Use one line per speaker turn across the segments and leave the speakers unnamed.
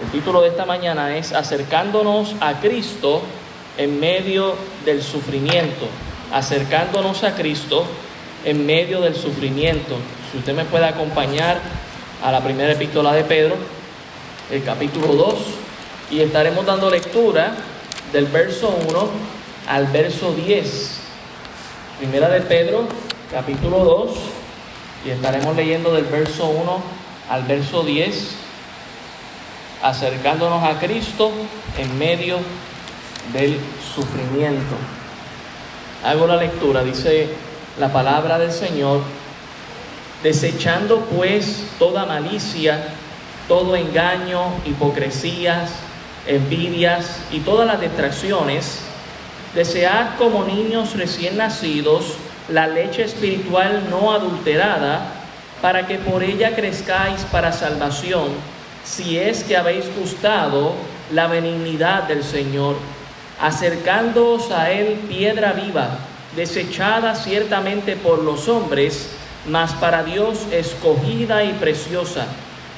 El título de esta mañana es Acercándonos a Cristo en medio del sufrimiento. Acercándonos a Cristo en medio del sufrimiento. Si usted me puede acompañar a la primera epístola de Pedro, el capítulo 2, y estaremos dando lectura del verso 1 al verso 10. Primera de Pedro, capítulo 2, y estaremos leyendo del verso 1 al verso 10, acercándonos a Cristo en medio del sufrimiento. Hago la lectura, dice la palabra del Señor, desechando pues toda malicia, todo engaño, hipocresías, envidias y todas las distracciones, desead como niños recién nacidos la leche espiritual no adulterada, para que por ella crezcáis para salvación, si es que habéis gustado la benignidad del Señor, acercándoos a Él piedra viva, desechada ciertamente por los hombres, mas para Dios escogida y preciosa.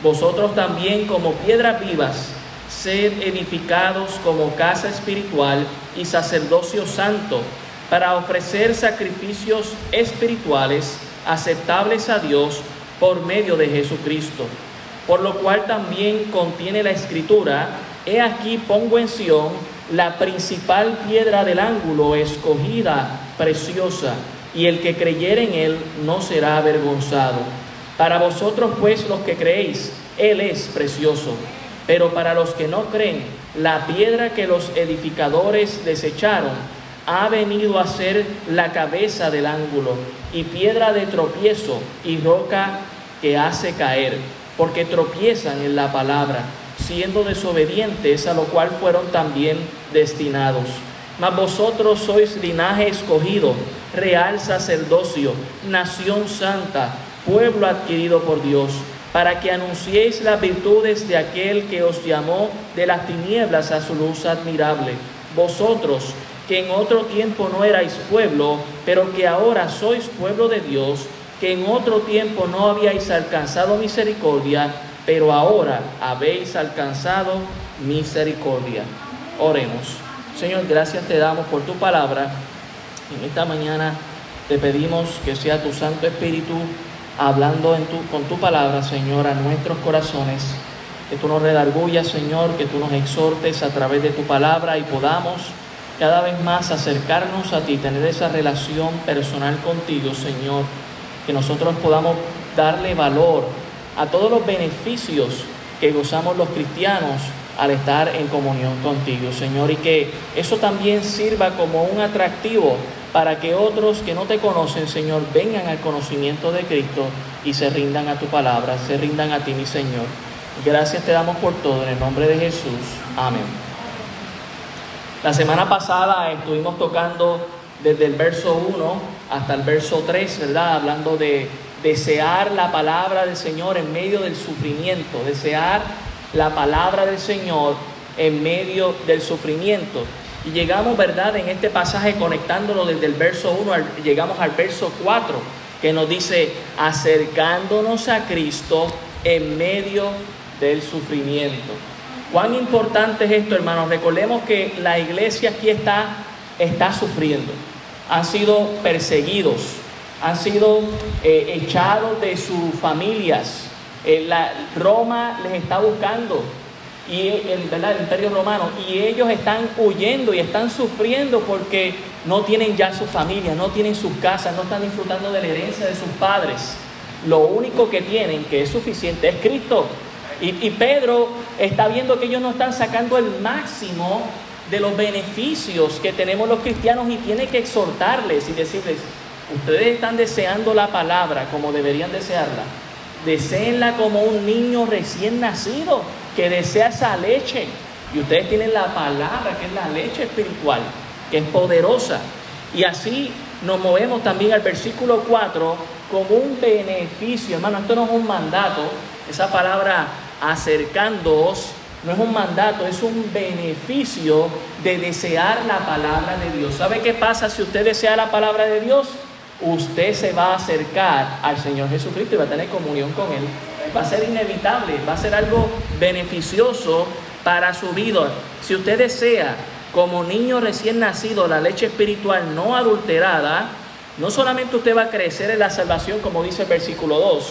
Vosotros también como piedras vivas, sed edificados como casa espiritual y sacerdocio santo, para ofrecer sacrificios espirituales aceptables a Dios por medio de Jesucristo. Por lo cual también contiene la escritura, he aquí pongo en Sión la principal piedra del ángulo, escogida, preciosa, y el que creyere en él no será avergonzado. Para vosotros pues los que creéis, él es precioso, pero para los que no creen, la piedra que los edificadores desecharon, ha venido a ser la cabeza del ángulo y piedra de tropiezo y roca que hace caer, porque tropiezan en la palabra, siendo desobedientes a lo cual fueron también destinados. Mas vosotros sois linaje escogido, real sacerdocio, nación santa, pueblo adquirido por Dios, para que anunciéis las virtudes de aquel que os llamó de las tinieblas a su luz admirable. Vosotros, que en otro tiempo no erais pueblo, pero que ahora sois pueblo de Dios, que en otro tiempo no habíais alcanzado misericordia, pero ahora habéis alcanzado misericordia. Oremos. Señor, gracias te damos por tu palabra. En esta mañana te pedimos que sea tu Santo Espíritu hablando en tu, con tu palabra, Señor, a nuestros corazones. Que tú nos redargullas, Señor, que tú nos exhortes a través de tu palabra y podamos cada vez más acercarnos a ti, tener esa relación personal contigo, Señor, que nosotros podamos darle valor a todos los beneficios que gozamos los cristianos al estar en comunión contigo, Señor, y que eso también sirva como un atractivo para que otros que no te conocen, Señor, vengan al conocimiento de Cristo y se rindan a tu palabra, se rindan a ti, mi Señor. Gracias te damos por todo, en el nombre de Jesús. Amén. La semana pasada estuvimos tocando desde el verso 1 hasta el verso 3, ¿verdad? Hablando de desear la palabra del Señor en medio del sufrimiento, desear la palabra del Señor en medio del sufrimiento. Y llegamos, ¿verdad? En este pasaje conectándolo desde el verso 1, llegamos al verso 4, que nos dice, acercándonos a Cristo en medio del sufrimiento. ¿Cuán importante es esto, hermanos? Recordemos que la iglesia aquí está, está sufriendo. Han sido perseguidos, han sido eh, echados de sus familias. Eh, Roma les está buscando, y el, imperio romano, y ellos están huyendo y están sufriendo porque no tienen ya su familia, no tienen sus casas, no están disfrutando de la herencia de sus padres. Lo único que tienen, que es suficiente, es Cristo. Y, Pedro está viendo que ellos no están sacando el máximo de los beneficios que tenemos los cristianos y tiene que exhortarles y decirles, ustedes están deseando la palabra como deberían desearla. Deseenla como un niño recién nacido que desea esa leche. Y ustedes tienen la palabra, que es la leche espiritual, que es poderosa. Y así nos movemos también al versículo 4 como un beneficio. Hermano, esto no es un mandato. Esa palabra acercándoos, no es un mandato, es un beneficio de desear la palabra de Dios. ¿Sabe qué pasa si usted desea la palabra de Dios? Usted se va a acercar al Señor Jesucristo y va a tener comunión con Él. va a ser inevitable, va a ser algo beneficioso para su vida. Si usted desea, como niño recién nacido, la leche espiritual no adulterada, no solamente usted va a crecer en la salvación, como dice el versículo 2,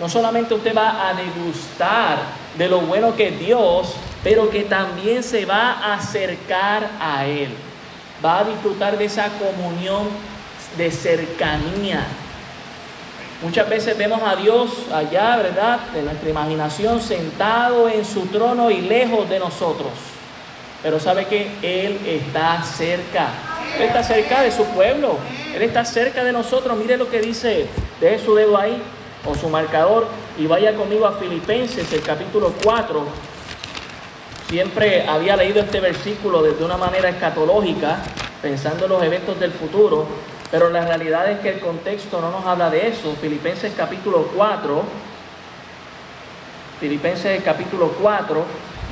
no solamente usted va a degustar de lo bueno que es Dios, pero que también se va a acercar a Él. Va a disfrutar de esa comunión de cercanía. Muchas veces vemos a Dios allá, ¿verdad? De nuestra imaginación, sentado en su trono y lejos de nosotros. Pero sabe que Él está cerca. Él está cerca de su pueblo. Él está cerca de nosotros. Mire lo que dice. Deje su dedo ahí o su marcador y vaya conmigo a Filipenses, el capítulo 4. Siempre había leído este versículo desde una manera escatológica, pensando en los eventos del futuro, pero la realidad es que el contexto no nos habla de eso. Filipenses capítulo 4, Filipenses capítulo 4,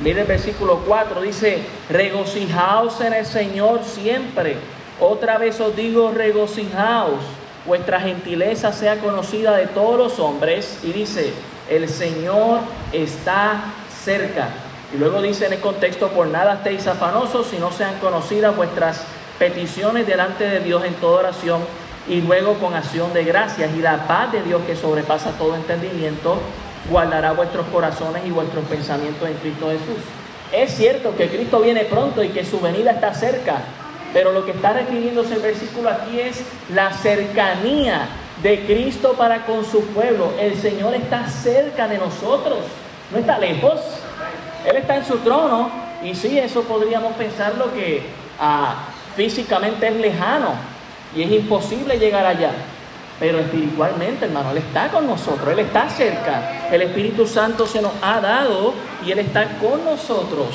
mire el versículo 4, dice, regocijaos en el Señor siempre. Otra vez os digo, regocijaos vuestra gentileza sea conocida de todos los hombres. Y dice, el Señor está cerca. Y luego dice en el contexto, por nada estéis afanosos, si no sean conocidas vuestras peticiones delante de Dios en toda oración y luego con acción de gracias. Y la paz de Dios que sobrepasa todo entendimiento, guardará vuestros corazones y vuestros pensamientos en Cristo Jesús. Es cierto que Cristo viene pronto y que su venida está cerca, pero lo que está refiriéndose el versículo aquí es la cercanía de Cristo para con su pueblo. El Señor está cerca de nosotros, no está lejos. Él está en su trono y sí, eso podríamos pensar lo que ah, físicamente es lejano y es imposible llegar allá. Pero espiritualmente, hermano, Él está con nosotros, Él está cerca. El Espíritu Santo se nos ha dado y Él está con nosotros.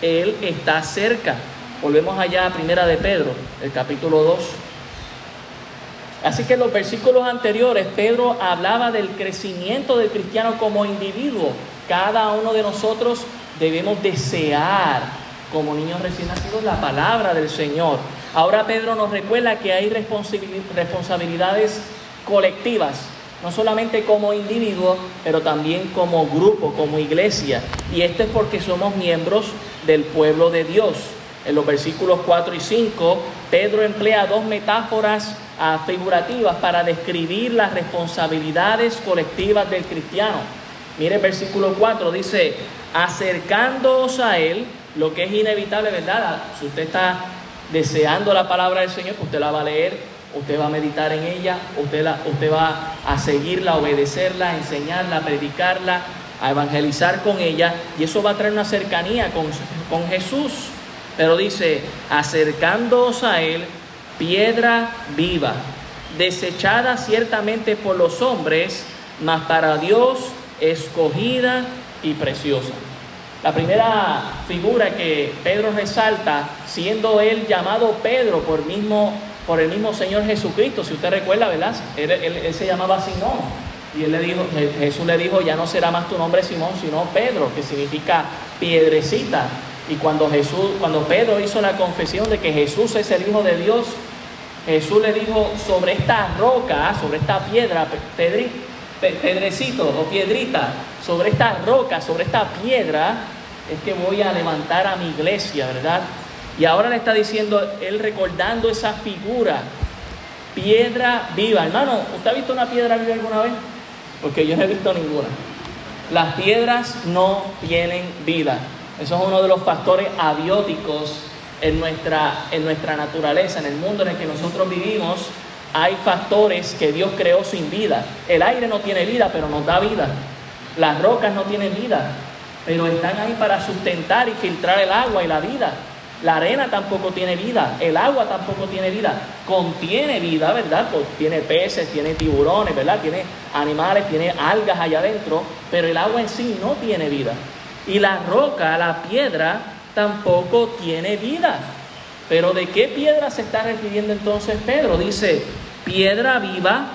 Él está cerca. Volvemos allá a Primera de Pedro, el capítulo 2. Así que en los versículos anteriores Pedro hablaba del crecimiento del cristiano como individuo. Cada uno de nosotros debemos desear como niños recién nacidos la palabra del Señor. Ahora Pedro nos recuerda que hay responsabilidades colectivas, no solamente como individuo, pero también como grupo, como iglesia. Y esto es porque somos miembros del pueblo de Dios en los versículos 4 y 5, Pedro emplea dos metáforas ah, figurativas para describir las responsabilidades colectivas del cristiano. Mire el versículo 4, dice, acercándoos a Él, lo que es inevitable, ¿verdad? Ah, si usted está deseando la palabra del Señor, usted la va a leer, usted va a meditar en ella, usted, la, usted va a seguirla, obedecerla, enseñarla, predicarla, evangelizar con ella, y eso va a traer una cercanía con, con Jesús. Pero dice, acercándoos a él, piedra viva, desechada ciertamente por los hombres, mas para Dios escogida y preciosa. La primera figura que Pedro resalta, siendo él llamado Pedro por, el mismo Señor Jesucristo, si usted recuerda, ¿verdad? Él, él se llamaba Simón. Y él le dijo, Jesús le dijo, ya no será más tu nombre Simón, sino Pedro, que significa piedrecita. Y cuando Jesús, cuando Pedro hizo la confesión de que Jesús es el Hijo de Dios, Jesús le dijo sobre esta roca, sobre esta piedra, pedrecito o piedrita, sobre esta roca, sobre esta piedra, es que voy a levantar a mi iglesia, ¿verdad? Y ahora le está diciendo, él recordando esa figura, piedra viva. Hermano, ¿usted ha visto una piedra viva alguna vez? Porque yo no he visto ninguna. Las piedras no tienen vida. Eso es uno de los factores abióticos en nuestra, en nuestra naturaleza, en el mundo en el que nosotros vivimos. Hay factores que Dios creó sin vida. El aire no tiene vida, pero nos da vida. Las rocas no tienen vida, pero están ahí para sustentar y filtrar el agua y la vida. La arena tampoco tiene vida, el agua tampoco tiene vida. Contiene vida, ¿verdad? Pues tiene peces, tiene tiburones, ¿verdad? Tiene animales, tiene algas allá adentro, pero el agua en sí no tiene vida. Y la roca, la piedra, tampoco tiene vida. Pero ¿de qué piedra se está refiriendo entonces Pedro? Dice, piedra viva,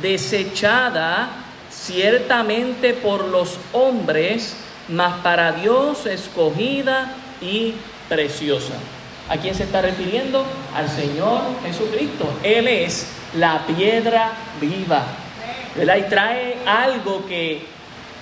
desechada ciertamente por los hombres, mas para Dios escogida y preciosa. ¿A quién se está refiriendo? Al Señor Jesucristo. Él es la piedra viva. ¿verdad? Y trae algo que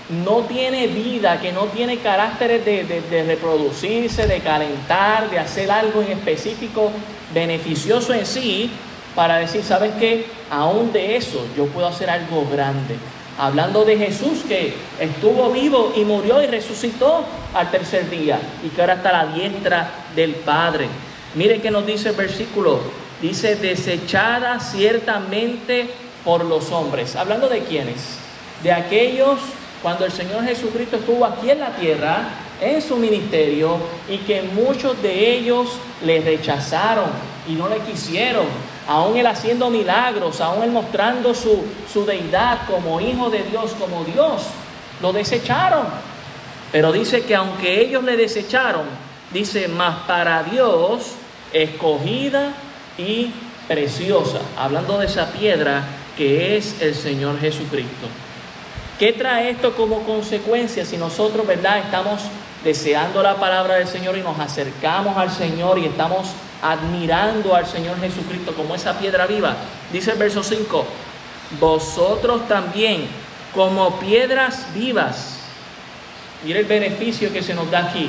no tiene vida, que no tiene caracteres de, reproducirse, de calentar, de hacer algo en específico beneficioso en sí, para decir, ¿sabes qué? Aún de eso yo puedo hacer algo grande. Hablando de Jesús que estuvo vivo y murió y resucitó al tercer día y que ahora está a la diestra del Padre. Mire que nos dice el versículo, dice, desechada ciertamente por los hombres. Hablando de quiénes? De aquellos cuando el Señor Jesucristo estuvo aquí en la tierra, en su ministerio, y que muchos de ellos le rechazaron y no le quisieron, aún él haciendo milagros, aún él mostrando su, su deidad como hijo de Dios, como Dios, lo desecharon. Pero dice que aunque ellos le desecharon, dice, más para Dios, escogida y preciosa, hablando de esa piedra que es el Señor Jesucristo. ¿Qué trae esto como consecuencia si nosotros, verdad, estamos deseando la palabra del Señor y nos acercamos al Señor y estamos admirando al Señor Jesucristo como esa piedra viva? Dice el verso 5, vosotros también como piedras vivas. Mire el beneficio que se nos da aquí.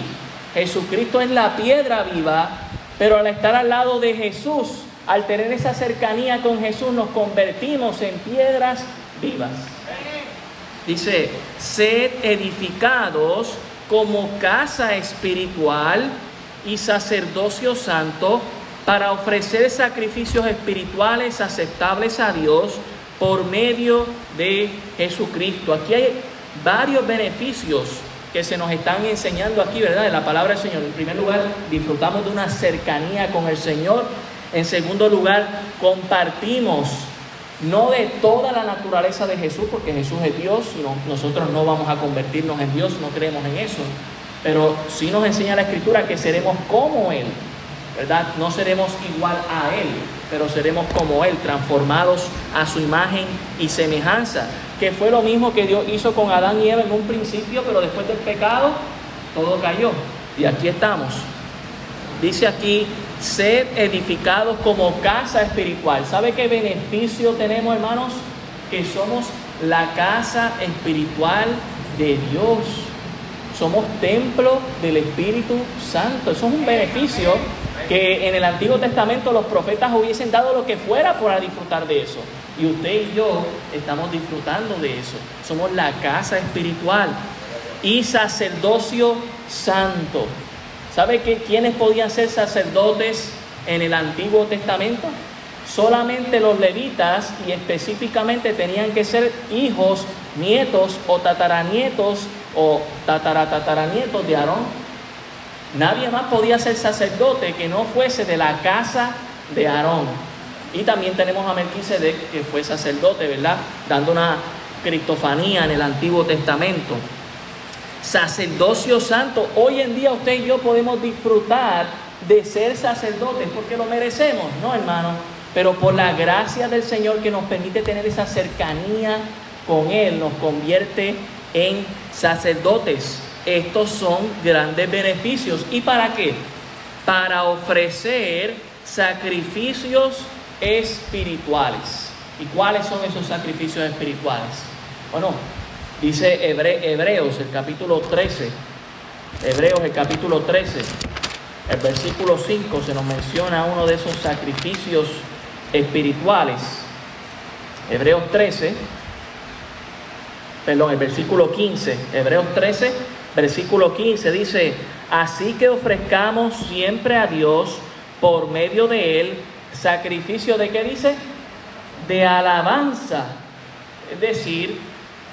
Jesucristo es la piedra viva, pero al estar al lado de Jesús, al tener esa cercanía con Jesús, nos convertimos en piedras vivas. Dice, sed edificados como casa espiritual y sacerdocio santo para ofrecer sacrificios espirituales aceptables a Dios por medio de Jesucristo. Aquí hay varios beneficios que se nos están enseñando aquí, ¿verdad? En la palabra del Señor. En primer lugar, disfrutamos de una cercanía con el Señor. En segundo lugar, compartimos no de toda la naturaleza de Jesús, porque Jesús es Dios nosotros no vamos a convertirnos en Dios, no creemos en eso, pero sí nos enseña la Escritura que seremos como Él, ¿verdad? No seremos igual a Él, pero seremos como Él, transformados a su imagen y semejanza, que fue lo mismo que Dios hizo con Adán y Eva en un principio, pero después del pecado todo cayó. Y aquí estamos. Dice aquí Sed edificados como casa espiritual. ¿Sabe qué beneficio tenemos, hermanos? Que somos la casa espiritual de Dios. Somos templo del Espíritu Santo. Eso es un beneficio que en el Antiguo Testamento los profetas hubiesen dado lo que fuera para disfrutar de eso. Y usted y yo estamos disfrutando de eso. Somos la casa espiritual y sacerdocio santo. ¿Sabe que, quiénes podían ser sacerdotes en el Antiguo Testamento? Solamente los levitas y específicamente tenían que ser hijos, nietos o tataranietos o tataratataranietos de Aarón. Nadie más podía ser sacerdote que no fuese de la casa de Aarón. Y también tenemos a Melquisedec que fue sacerdote, ¿verdad? Dando una cristofanía en el Antiguo Testamento sacerdocio santo. Hoy en día usted y yo podemos disfrutar de ser sacerdotes porque lo merecemos, ¿no, hermano? Pero por la gracia del Señor que nos permite tener esa cercanía con Él, nos convierte en sacerdotes. Estos son grandes beneficios. ¿Y para qué? Para ofrecer sacrificios espirituales. ¿Y cuáles son esos sacrificios espirituales? Bueno, Dice Hebreos, el capítulo 13. Hebreos, el capítulo 13. El versículo 5 se nos menciona uno de esos sacrificios espirituales. Hebreos 13. Perdón, el versículo 15. Hebreos 13, versículo 15 dice, así que ofrezcamos siempre a Dios por medio de él sacrificio de qué dice? De alabanza. Es decir,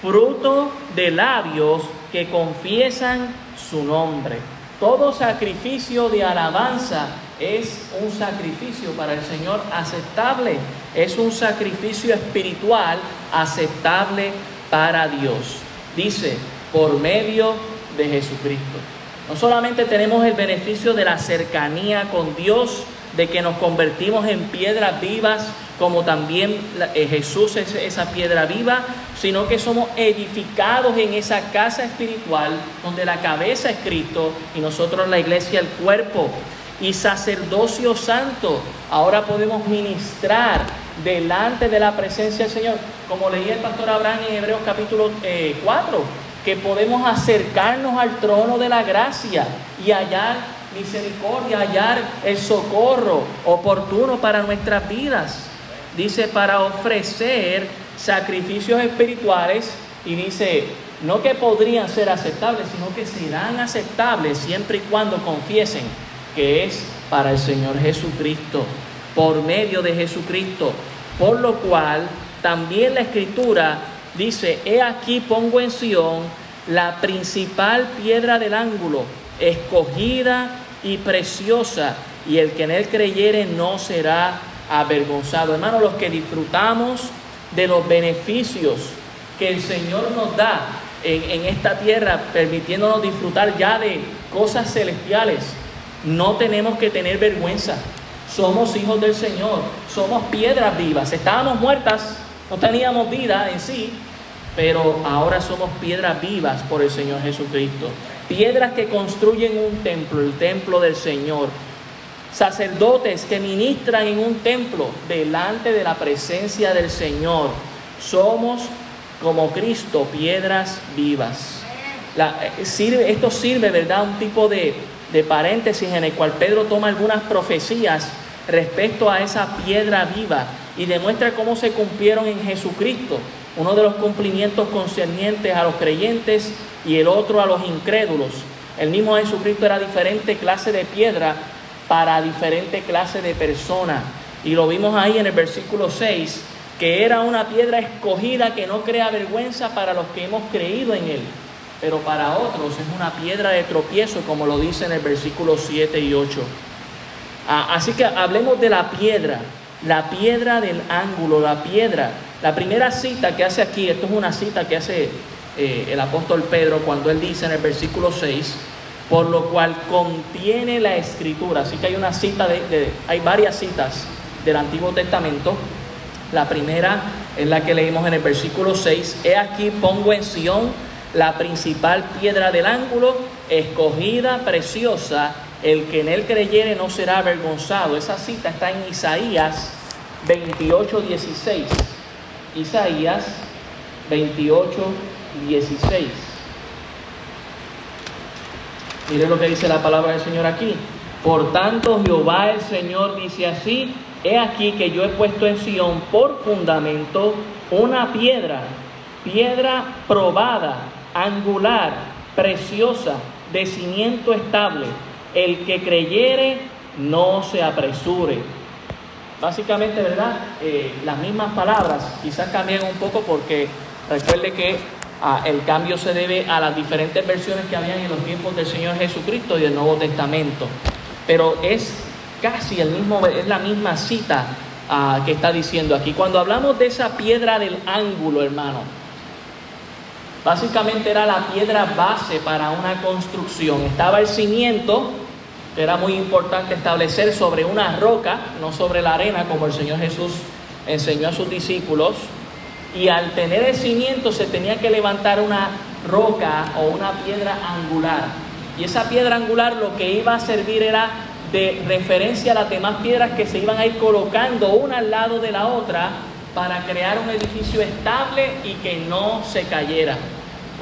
fruto de labios que confiesan su nombre. Todo sacrificio de alabanza es un sacrificio para el Señor aceptable, es un sacrificio espiritual aceptable para Dios. Dice, por medio de Jesucristo. No solamente tenemos el beneficio de la cercanía con Dios, de que nos convertimos en piedras vivas, como también eh, Jesús es esa piedra viva, sino que somos edificados en esa casa espiritual donde la cabeza es Cristo y nosotros la iglesia el cuerpo. Y sacerdocio santo, ahora podemos ministrar delante de la presencia del Señor, como leía el pastor Abraham en Hebreos capítulo 4, eh, que podemos acercarnos al trono de la gracia y hallar misericordia, hallar el socorro oportuno para nuestras vidas. Dice, para ofrecer sacrificios espirituales y dice, no que podrían ser aceptables, sino que serán aceptables siempre y cuando confiesen que es para el Señor Jesucristo, por medio de Jesucristo. Por lo cual, también la Escritura dice, he aquí pongo en Sión la principal piedra del ángulo, escogida y preciosa, y el que en él creyere no será avergonzado. Hermanos, los que disfrutamos de los beneficios que el Señor nos da en, esta tierra, permitiéndonos disfrutar ya de cosas celestiales, no tenemos que tener vergüenza. Somos hijos del Señor, somos piedras vivas. Estábamos muertas, no teníamos vida en sí, pero ahora somos piedras vivas por el Señor Jesucristo. Piedras que construyen un templo, el templo del Señor. Sacerdotes que ministran en un templo delante de la presencia del Señor. Somos como Cristo, piedras vivas. Eh, sirve, esto sirve, ¿verdad? Un tipo de, de paréntesis en el cual Pedro toma algunas profecías respecto a esa piedra viva y demuestra cómo se cumplieron en Jesucristo. Uno de los cumplimientos concernientes a los creyentes y el otro a los incrédulos. El mismo Jesucristo era diferente clase de piedra para diferente clase de persona. Y lo vimos ahí en el versículo 6, que era una piedra escogida que no crea vergüenza para los que hemos creído en Él, pero para otros es una piedra de tropiezo, como lo dice en el versículo 7 y 8. Ah, así que hablemos de la piedra, la piedra del ángulo, la piedra. La primera cita que hace aquí, esto es una cita que hace eh, el apóstol Pedro cuando él dice en el versículo 6, por lo cual contiene la escritura. Así que hay una cita, de, hay varias citas del Antiguo Testamento la primera es la que leímos en el versículo 6. He aquí pongo en Sión la principal piedra del ángulo, escogida, preciosa. El que en él creyere no será avergonzado. Esa cita está en Isaías 28, 16. Isaías 28, 16. Mire lo que dice la palabra del Señor aquí. Por tanto, Jehová el Señor dice así, He aquí que yo he puesto en Sión por fundamento una piedra, piedra probada, angular, preciosa, de cimiento estable. El que creyere, no se apresure. Básicamente, ¿verdad? Eh, las mismas palabras, quizás cambian un poco porque recuerde que el cambio se debe a las diferentes versiones que habían en los tiempos del Señor Jesucristo y del Nuevo Testamento. Pero es casi el mismo, es la misma cita ah, que está diciendo aquí. Cuando hablamos de esa piedra del ángulo, hermano, básicamente era la piedra base para una construcción. Estaba el cimiento, que era muy importante establecer sobre una roca, no sobre la arena, como el Señor Jesús enseñó a sus discípulos. Y al tener el cimiento se tenía que levantar una roca o una piedra angular. Y esa piedra angular lo que iba a servir era de referencia a las demás piedras que se iban a ir colocando una al lado de la otra para crear un edificio estable y que no se cayera.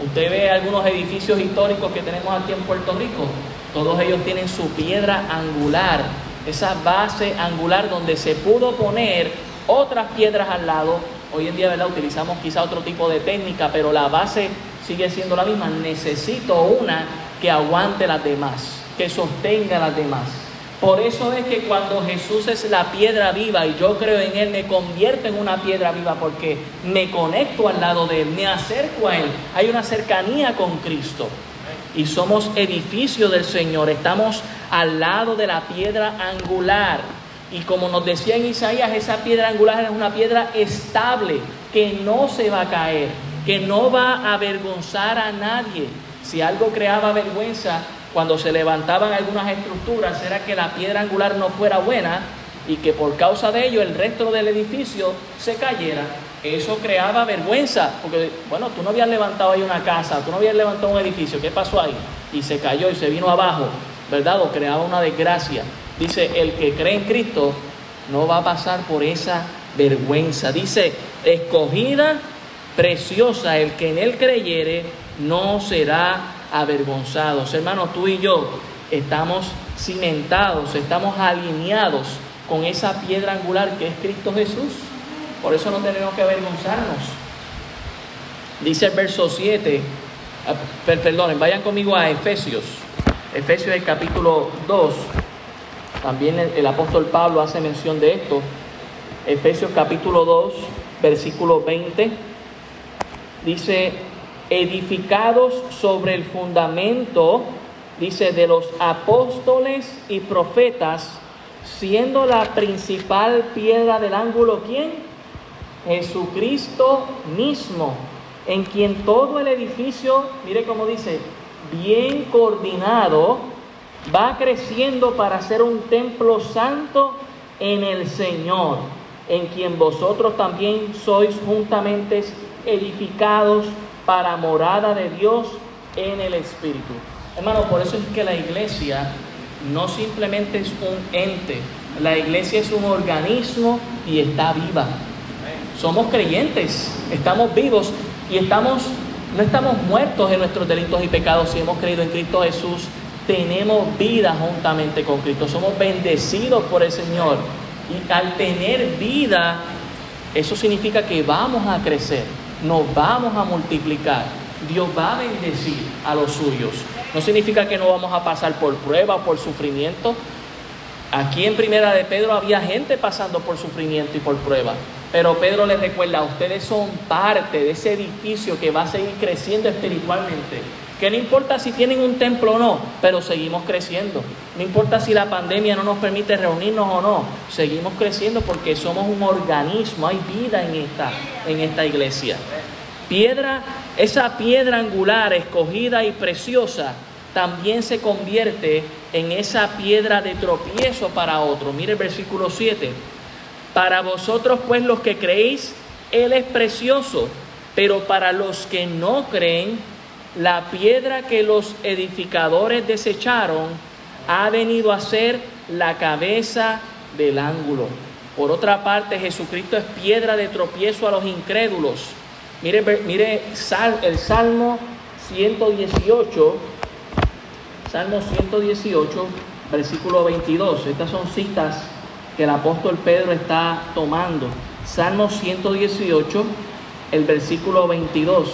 Usted ve algunos edificios históricos que tenemos aquí en Puerto Rico, todos ellos tienen su piedra angular, esa base angular donde se pudo poner otras piedras al lado. Hoy en día ¿verdad? utilizamos quizá otro tipo de técnica, pero la base sigue siendo la misma. Necesito una que aguante las demás, que sostenga las demás. Por eso es que cuando Jesús es la piedra viva y yo creo en Él, me convierto en una piedra viva porque me conecto al lado de Él, me acerco a Él. Hay una cercanía con Cristo. Y somos edificio del Señor, estamos al lado de la piedra angular. Y como nos decía en Isaías, esa piedra angular es una piedra estable, que no se va a caer, que no va a avergonzar a nadie. Si algo creaba vergüenza, cuando se levantaban algunas estructuras era que la piedra angular no fuera buena y que por causa de ello el resto del edificio se cayera. Eso creaba vergüenza, porque bueno, tú no habías levantado ahí una casa, tú no habías levantado un edificio, ¿qué pasó ahí? Y se cayó y se vino abajo, ¿verdad? O creaba una desgracia. Dice, el que cree en Cristo no va a pasar por esa vergüenza. Dice, escogida, preciosa, el que en él creyere no será avergonzado. Hermanos, tú y yo estamos cimentados, estamos alineados con esa piedra angular que es Cristo Jesús. Por eso no tenemos que avergonzarnos. Dice el verso 7, ah, perdonen, vayan conmigo a Efesios. Efesios el capítulo 2. También el, apóstol Pablo hace mención de esto. Efesios capítulo 2, versículo 20. Dice, edificados sobre el fundamento, dice, de los apóstoles y profetas, siendo la principal piedra del ángulo, ¿quién? Jesucristo mismo, en quien todo el edificio, mire cómo dice, bien coordinado, va creciendo para ser un templo santo en el Señor, en quien vosotros también sois juntamente edificados para morada de Dios en el Espíritu. Hermano, por eso es que la iglesia no simplemente es un ente, la iglesia es un organismo y está viva. Somos creyentes, estamos vivos y estamos, no estamos muertos en nuestros delitos y pecados si hemos creído en Cristo Jesús. Tenemos vida juntamente con Cristo, somos bendecidos por el Señor. Y al tener vida, eso significa que vamos a crecer, nos vamos a multiplicar. Dios va a bendecir a los suyos. No significa que no vamos a pasar por prueba, por sufrimiento. Aquí en Primera de Pedro había gente pasando por sufrimiento y por prueba. Pero Pedro les recuerda, ustedes son parte de ese edificio que va a seguir creciendo espiritualmente. Que no importa si tienen un templo o no, pero seguimos creciendo. No importa si la pandemia no nos permite reunirnos o no, seguimos creciendo porque somos un organismo, hay vida en esta, en esta iglesia. Piedra, esa piedra angular escogida y preciosa también se convierte en esa piedra de tropiezo para otro. Mire el versículo 7. Para vosotros pues los que creéis, Él es precioso, pero para los que no creen, la piedra que los edificadores desecharon ha venido a ser la cabeza del ángulo. Por otra parte, Jesucristo es piedra de tropiezo a los incrédulos Mire, mire el Salmo 118, Salmo 118, versículo 22. Estas son citas que el apóstol Pedro está tomando. Salmo 118, el versículo 22.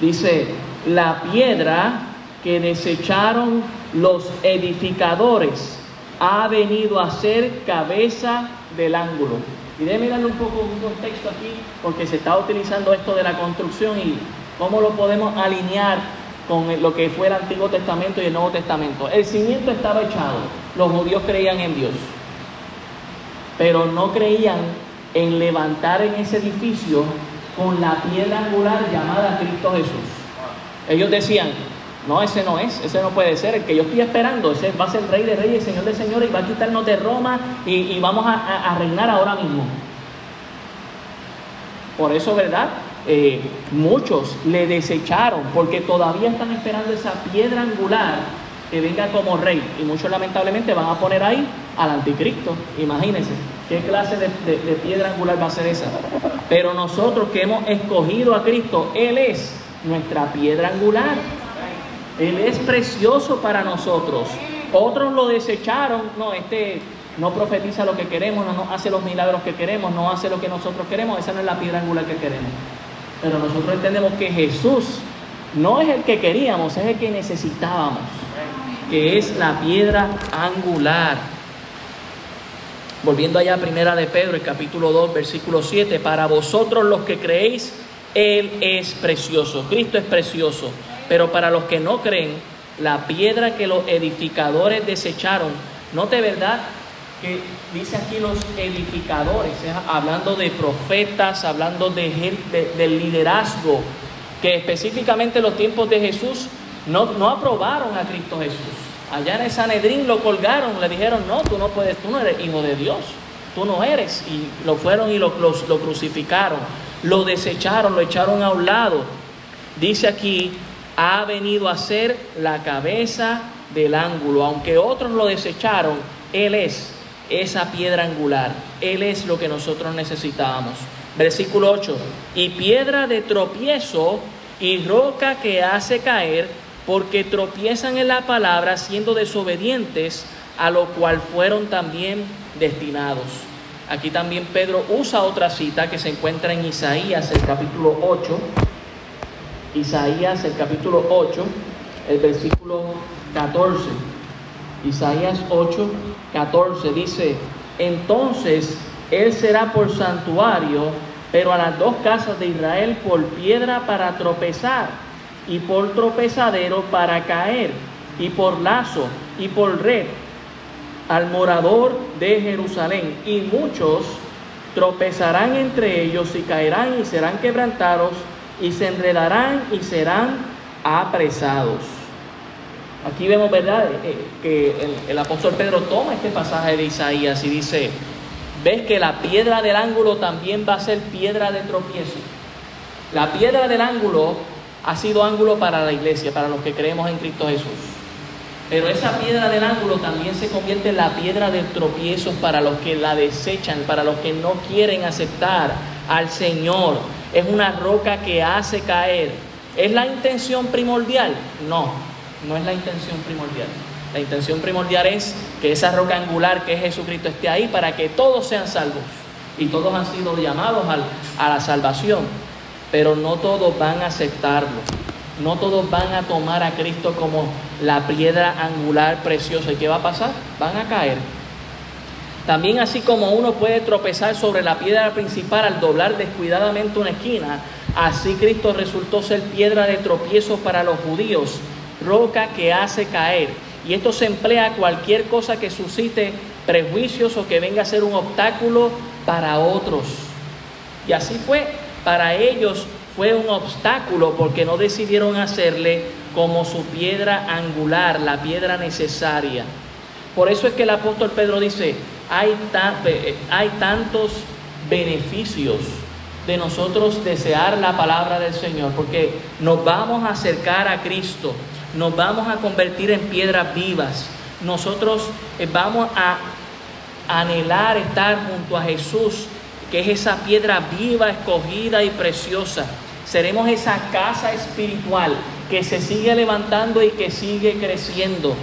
Dice, la piedra que desecharon los edificadores ha venido a ser cabeza del ángulo. Y déjeme darle un poco un contexto aquí, porque se está utilizando esto de la construcción y cómo lo podemos alinear con lo que fue el Antiguo Testamento y el Nuevo Testamento. El cimiento estaba echado, los judíos creían en Dios, pero no creían en levantar en ese edificio con la piedra angular llamada Cristo Jesús. Ellos decían, no, ese no es, ese no puede ser. El que yo estoy esperando, ese va a ser rey de reyes, señor de señores, y va a quitarnos de Roma y, vamos a, reinar ahora mismo. Por eso, ¿verdad? Eh, muchos le desecharon porque todavía están esperando esa piedra angular que venga como rey. Y muchos lamentablemente van a poner ahí al anticristo. Imagínense qué clase de, piedra angular va a ser esa. Pero nosotros que hemos escogido a Cristo, Él es nuestra piedra angular. Él es precioso para nosotros. Otros lo desecharon. No, este no profetiza lo que queremos, no hace los milagros que queremos, no hace lo que nosotros queremos. Esa no es la piedra angular que queremos. Pero nosotros entendemos que Jesús no es el que queríamos, es el que necesitábamos. Que es la piedra angular. Volviendo allá a primera de Pedro, el capítulo 2, versículo 7. Para vosotros los que creéis, Él es precioso. Cristo es precioso. Pero para los que no creen, la piedra que los edificadores desecharon, note verdad que dice aquí los edificadores, hablando de profetas, hablando de, del liderazgo, que específicamente en los tiempos de Jesús no, no aprobaron a Cristo Jesús. Allá en el Sanedrín lo colgaron, le dijeron, no, tú no puedes, tú no eres hijo de Dios, tú no eres. Y lo fueron y lo, lo crucificaron, lo desecharon, lo echaron a un lado. Dice aquí ha venido a ser la cabeza del ángulo. Aunque otros lo desecharon, Él es esa piedra angular. Él es lo que nosotros necesitábamos. Versículo 8. Y piedra de tropiezo y roca que hace caer, porque tropiezan en la palabra siendo desobedientes, a lo cual fueron también destinados. Aquí también Pedro usa otra cita que se encuentra en Isaías, el capítulo 8. Isaías, el capítulo 8, el versículo 14. Isaías 8, 14 dice, entonces él será por santuario, pero a las dos casas de Israel por piedra para tropezar, y por tropezadero para caer, y por lazo, y por red, al morador de Jerusalén. Y muchos tropezarán entre ellos y caerán y serán quebrantados, y se enredarán y serán apresados. Aquí vemos, ¿verdad?, eh, que el, el apóstol Pedro toma este pasaje de Isaías y dice, ves que la piedra del ángulo también va a ser piedra de tropiezo. La piedra del ángulo ha sido ángulo para la iglesia, para los que creemos en Cristo Jesús. Pero esa piedra del ángulo también se convierte en la piedra de tropiezo para los que la desechan, para los que no quieren aceptar al Señor. Es una roca que hace caer. ¿Es la intención primordial? No, no es la intención primordial. La intención primordial es que esa roca angular que es Jesucristo esté ahí para que todos sean salvos. Y todos han sido llamados a la salvación. Pero no todos van a aceptarlo. No todos van a tomar a Cristo como la piedra angular preciosa. ¿Y qué va a pasar? Van a caer. También así como uno puede tropezar sobre la piedra principal al doblar descuidadamente una esquina, así Cristo resultó ser piedra de tropiezo para los judíos, roca que hace caer y esto se emplea a cualquier cosa que suscite prejuicios o que venga a ser un obstáculo para otros. Y así fue, para ellos fue un obstáculo porque no decidieron hacerle como su piedra angular, la piedra necesaria. Por eso es que el apóstol Pedro dice, hay, tantos beneficios de nosotros desear la palabra del Señor, porque nos vamos a acercar a Cristo, nos vamos a convertir en piedras vivas. Nosotros eh, vamos a anhelar estar junto a Jesús, que es esa piedra viva, escogida y preciosa. Seremos esa casa espiritual que se sigue levantando y que sigue creciendo.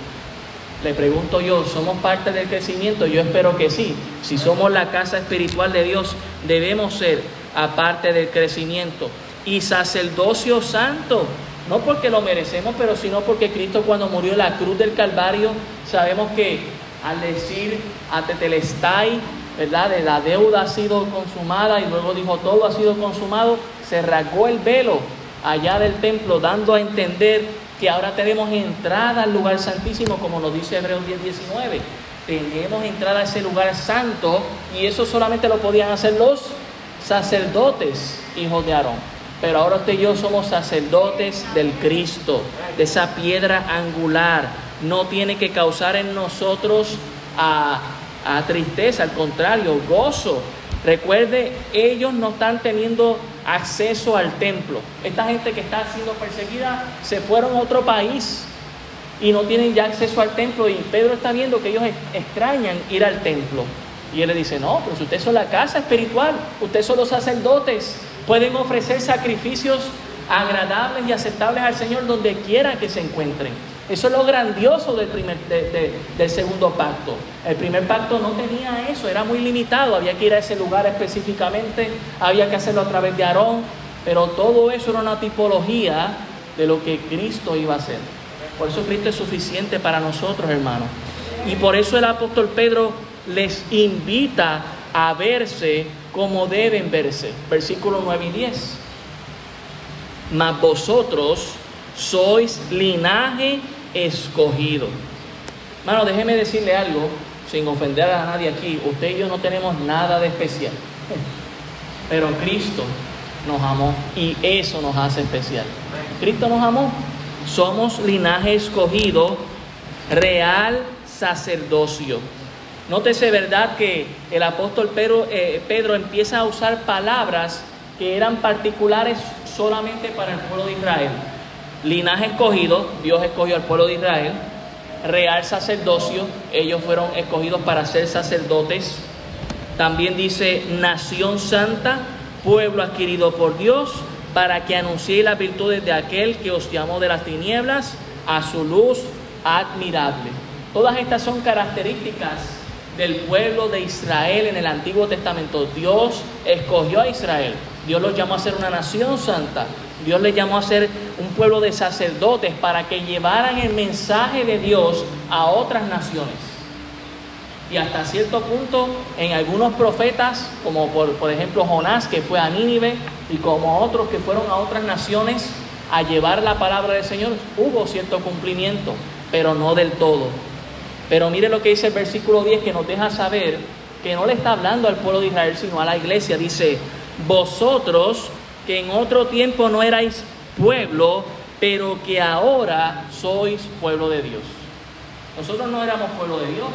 Le pregunto yo, ¿somos parte del crecimiento? Yo espero que sí. Si somos la casa espiritual de Dios, debemos ser aparte del crecimiento. Y sacerdocio santo, no porque lo merecemos, pero sino porque Cristo cuando murió en la cruz del Calvario, sabemos que al decir a Tetelestai, ¿verdad? La deuda ha sido consumada y luego dijo todo ha sido consumado, se rasgó el velo allá del templo, dando a entender que ahora tenemos entrada al lugar santísimo, como nos dice Hebreos 10, 19. Tenemos entrada a ese lugar santo y eso solamente lo podían hacer los sacerdotes, hijos de Aarón. Pero ahora usted y yo somos sacerdotes del Cristo, de esa piedra angular. No tiene que causar en nosotros a, tristeza, al contrario, gozo. Recuerde, ellos no están teniendo acceso al templo. Esta gente que está siendo perseguida se fueron a otro país y no tienen ya acceso al templo. Y Pedro está viendo que ellos extrañan ir al templo. Y él le dice, no, pero si ustedes son la casa espiritual, ustedes son los sacerdotes, pueden ofrecer sacrificios agradables y aceptables al Señor donde quiera que se encuentren. Eso es lo grandioso del, segundo pacto. El primer pacto no tenía eso, era muy limitado, había que ir a ese lugar específicamente, había que hacerlo a través de Aarón, pero todo eso era una tipología de lo que Cristo iba a hacer. Por eso Cristo es suficiente para nosotros, hermanos. Y por eso el apóstol Pedro les invita a verse como deben verse. Versículo 9 y 10. Mas vosotros sois linaje escogido. Mano, déjeme decirle algo, sin ofender a nadie aquí. Usted y yo no tenemos nada de especial. Pero Cristo nos amó y eso nos hace especial. Cristo nos amó. Somos linaje escogido, real sacerdocio Nótese, ¿verdad?, que el apóstol Pedro, eh, Pedro empieza a usar palabras que eran particulares solamente para el pueblo de Israel. Linaje escogido, Dios escogió al pueblo de Israel. Real sacerdocio, ellos fueron escogidos para ser sacerdotes. También dice nación santa, pueblo adquirido por Dios, para que anunciéis las virtudes de aquel que os llamó de las tinieblas a su luz admirable. Todas estas son características del pueblo de Israel en el Antiguo Testamento. Dios escogió a Israel. Dios los llamó a ser una nación santa. Dios les llamó a ser un pueblo de sacerdotes para que llevaran el mensaje de Dios a otras naciones. Y hasta cierto punto, en algunos profetas, como por, por ejemplo Jonás, que fue a Nínive, y como otros que fueron a otras naciones a llevar la palabra del Señor, hubo cierto cumplimiento, pero no del todo. Pero mire lo que dice el versículo 10 que nos deja saber que no le está hablando al pueblo de Israel, sino a la iglesia. Dice, vosotros que en otro tiempo no erais pueblo, pero que ahora sois pueblo de Dios. Nosotros no éramos pueblo de Dios,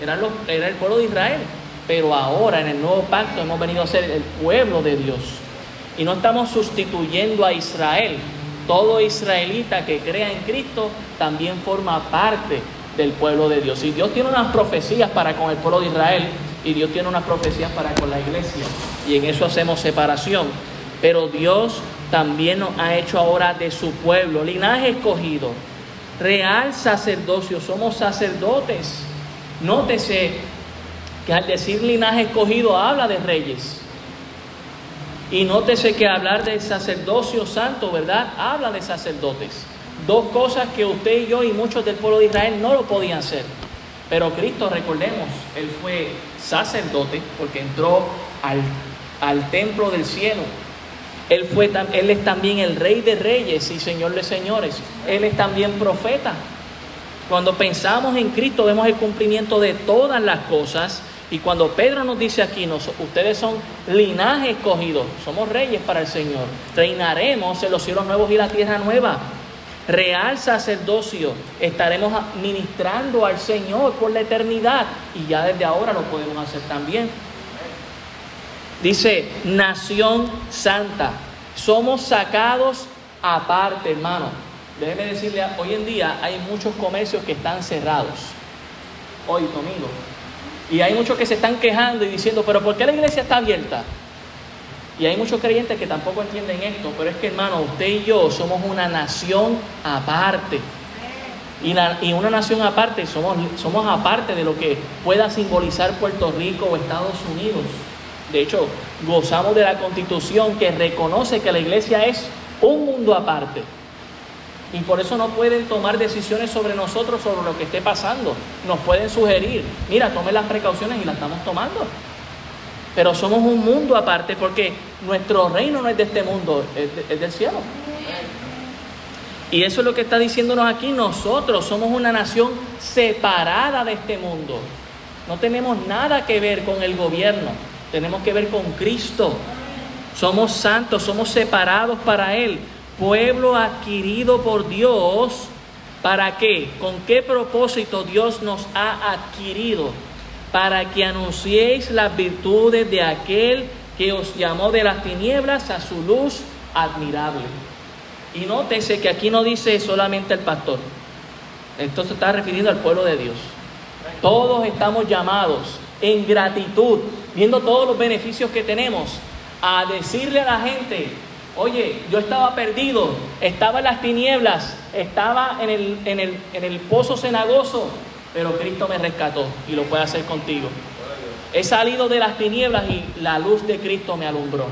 era, era el pueblo de Israel, pero ahora en el nuevo pacto hemos venido a ser el pueblo de Dios. Y no estamos sustituyendo a Israel. Todo israelita que crea en Cristo también forma parte del pueblo de Dios. Y Dios tiene unas profecías para con el pueblo de Israel y Dios tiene unas profecías para con la iglesia. Y en eso hacemos separación. Pero Dios también nos ha hecho ahora de su pueblo, linaje escogido, real sacerdocio, somos sacerdotes. Nótese que al decir linaje escogido habla de reyes. Y nótese que hablar de sacerdocio santo, ¿verdad? Habla de sacerdotes. Dos cosas que usted y yo y muchos del pueblo de Israel no lo podían hacer. Pero Cristo, recordemos, Él fue sacerdote porque entró al, al templo del cielo. Él, fue, él es también el rey de reyes y señor de señores. Él es también profeta. Cuando pensamos en Cristo vemos el cumplimiento de todas las cosas y cuando Pedro nos dice aquí, ustedes son linaje escogido, somos reyes para el Señor, reinaremos en los cielos nuevos y la tierra nueva. Real sacerdocio, estaremos ministrando al Señor por la eternidad y ya desde ahora lo podemos hacer también. Dice, nación santa, somos sacados aparte, hermano. Déjeme decirle, hoy en día hay muchos comercios que están cerrados. Hoy, domingo, y hay muchos que se están quejando y diciendo, pero ¿por qué la iglesia está abierta? Y hay muchos creyentes que tampoco entienden esto, pero es que hermano, usted y yo somos una nación aparte. Y, y una nación aparte, somos, somos aparte de lo que pueda simbolizar Puerto Rico o Estados Unidos. De hecho, gozamos de la constitución que reconoce que la iglesia es un mundo aparte. Y por eso no pueden tomar decisiones sobre nosotros, sobre lo que esté pasando. Nos pueden sugerir, mira, tome las precauciones y las estamos tomando. Pero somos un mundo aparte porque nuestro reino no es de este mundo, es, del cielo. Y eso es lo que está diciéndonos aquí. Nosotros somos una nación separada de este mundo. No tenemos nada que ver con el gobierno. Tenemos que ver con Cristo. Somos santos, somos separados para Él pueblo adquirido por Dios. ¿Para qué? ¿Con qué propósito Dios nos ha adquirido? Para que anunciéis las virtudes de aquel que os llamó de las tinieblas a su luz admirable. Y nótese que aquí no dice solamente el pastor. Esto se está refiriendo al pueblo de Dios. Todos estamos llamados en gratitud, viendo todos los beneficios que tenemos, a decirle a la gente, Oye, yo estaba perdido, estaba en las tinieblas, estaba en el, en el, en el pozo cenagoso, pero Cristo me rescató y lo puede hacer contigo. He salido de las tinieblas y la luz de Cristo me alumbró.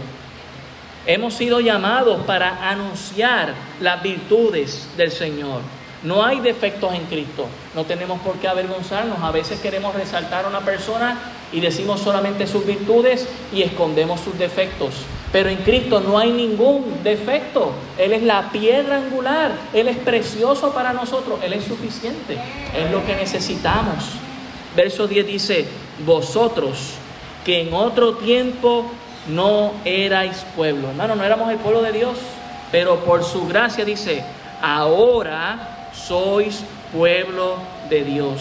Hemos sido llamados para anunciar las virtudes del Señor. No hay defectos en Cristo. No tenemos por qué avergonzarnos. A veces queremos resaltar a una persona y decimos solamente sus virtudes y escondemos sus defectos. Pero en Cristo no hay ningún defecto. Él es la piedra angular. Él es precioso para nosotros. Él es suficiente. Es lo que necesitamos. Verso 10 dice, vosotros que en otro tiempo no erais pueblo. Hermano, no éramos el pueblo de Dios. Pero por su gracia dice, ahora sois pueblo de Dios.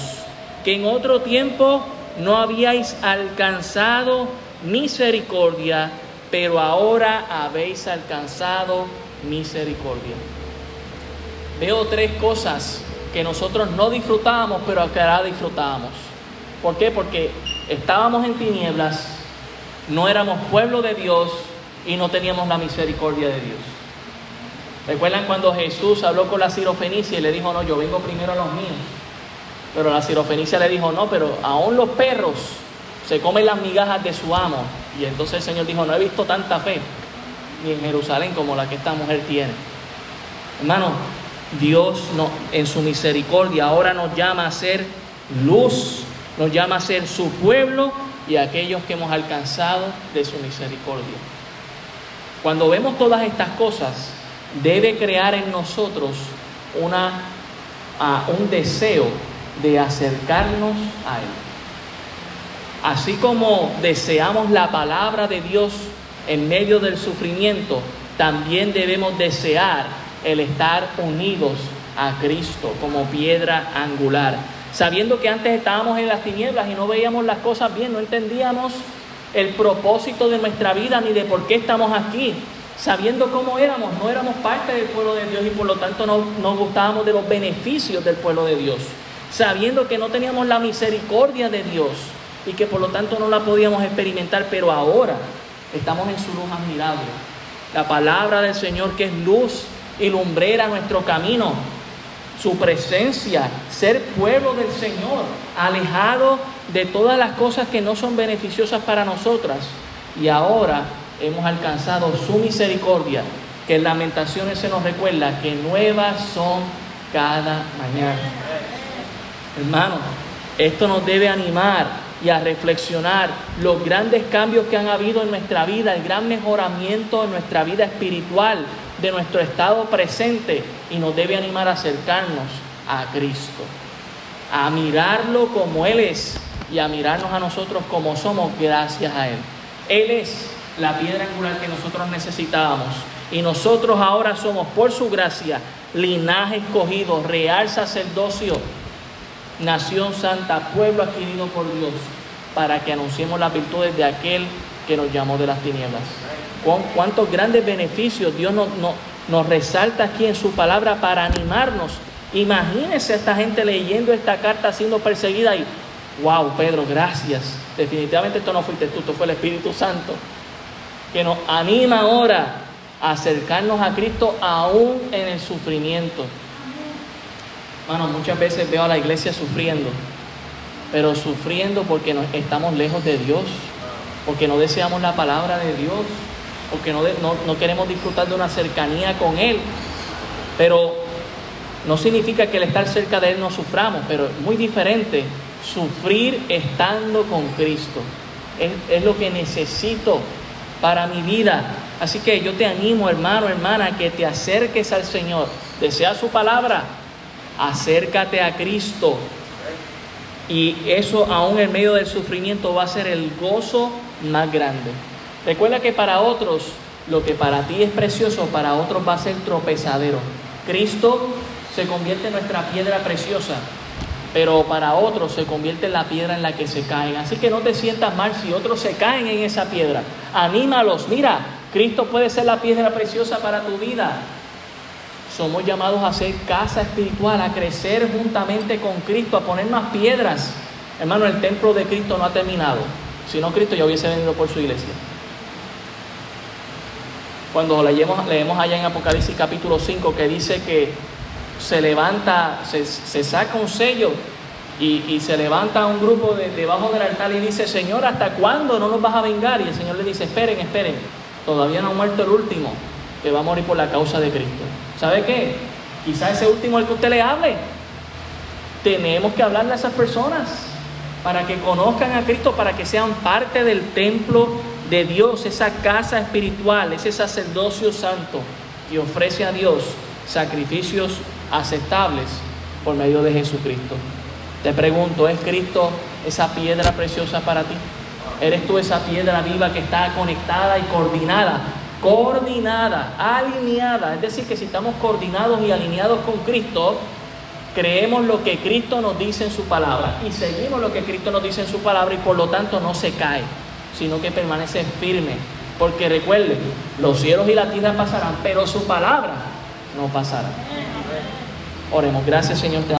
Que en otro tiempo no habíais alcanzado misericordia pero ahora habéis alcanzado misericordia. Veo tres cosas que nosotros no disfrutábamos, pero que ahora disfrutábamos. ¿Por qué? Porque estábamos en tinieblas, no éramos pueblo de Dios y no teníamos la misericordia de Dios. ¿Recuerdan cuando Jesús habló con la sirofenicia y le dijo, no, yo vengo primero a los míos? Pero la sirofenicia le dijo, no, pero aún los perros se comen las migajas de su amo. Y entonces el Señor dijo, no he visto tanta fe ni en Jerusalén como la que esta mujer tiene. Hermano, Dios no, en su misericordia ahora nos llama a ser luz, nos llama a ser su pueblo y aquellos que hemos alcanzado de su misericordia. Cuando vemos todas estas cosas, debe crear en nosotros una, un deseo de acercarnos a Él. Así como deseamos la palabra de Dios en medio del sufrimiento, también debemos desear el estar unidos a Cristo como piedra angular. Sabiendo que antes estábamos en las tinieblas y no veíamos las cosas bien, no entendíamos el propósito de nuestra vida ni de por qué estamos aquí. Sabiendo cómo éramos, no éramos parte del pueblo de Dios y por lo tanto no nos gustábamos de los beneficios del pueblo de Dios. Sabiendo que no teníamos la misericordia de Dios y que por lo tanto no la podíamos experimentar, pero ahora estamos en su luz admirable. La palabra del Señor que es luz y lumbrera nuestro camino, su presencia, ser pueblo del Señor, alejado de todas las cosas que no son beneficiosas para nosotras. Y ahora hemos alcanzado su misericordia, que en lamentaciones se nos recuerda que nuevas son cada mañana. Hermanos, esto nos debe animar y a reflexionar los grandes cambios que han habido en nuestra vida, el gran mejoramiento en nuestra vida espiritual, de nuestro estado presente y nos debe animar a acercarnos a Cristo, a mirarlo como Él es y a mirarnos a nosotros como somos gracias a Él. Él es la piedra angular que nosotros necesitábamos y nosotros ahora somos por su gracia linaje escogido, real sacerdocio nación santa, pueblo adquirido por Dios, para que anunciemos las virtudes de aquel que nos llamó de las tinieblas. Cuántos grandes beneficios Dios nos, resalta aquí en su palabra para animarnos. Imagínense a esta gente leyendo esta carta siendo perseguida y, wow, Pedro, gracias. Definitivamente esto no fuiste tú, esto fue el Espíritu Santo, que nos anima ahora a acercarnos a Cristo aún en el sufrimiento. Bueno, muchas veces veo a la iglesia sufriendo, pero sufriendo porque no, estamos lejos de Dios, porque no deseamos la palabra de Dios, porque no, no queremos disfrutar de una cercanía con Él. Pero no significa que el estar cerca de Él no suframos, pero es muy diferente sufrir estando con Cristo. Es, es, lo que necesito para mi vida. Así que yo te animo, hermano, hermana, que te acerques al Señor. Desea su palabra, acércate a Cristo. Y eso aún en medio del sufrimiento va a ser el gozo más grande. Recuerda que para otros lo que para ti es precioso, para otros va a ser tropezadero. Cristo se convierte en nuestra piedra preciosa, pero para otros se convierte en la piedra en la que se caen. Así que no te sientas mal si otros se caen en esa piedra. Anímalos, mira, Cristo puede ser la piedra preciosa para tu vida. Somos llamados a ser casa espiritual, a crecer juntamente con Cristo, a poner más piedras. Hermano, el templo de Cristo no ha terminado. Si no, Cristo ya hubiese venido por su iglesia. Cuando leemos, leemos allá en Apocalipsis capítulo 5 que dice que se levanta, se, saca un sello y, se levanta un grupo de, debajo del altar y dice, Señor, ¿hasta cuándo no nos vas a vengar? Y el Señor le dice, esperen, esperen, todavía no ha muerto el último que va a morir por la causa de Cristo. ¿Sabe qué? Quizá ese último al que usted le hable. Tenemos que hablarle a esas personas para que conozcan a Cristo, para que sean parte del templo de Dios, esa casa espiritual, ese sacerdocio santo que ofrece a Dios sacrificios aceptables por medio de Jesucristo. Te pregunto, ¿es Cristo esa piedra preciosa para ti? ¿Eres tú esa piedra viva que está conectada y coordinada coordinada, alineada. Es decir, que si estamos coordinados y alineados con Cristo, creemos lo que Cristo nos dice en su palabra y seguimos lo que Cristo nos dice en su palabra y por lo tanto no se cae, sino que permanece firme. Porque recuerden, los cielos y la tierra pasarán, pero su palabra no pasará. Oremos, gracias Señor.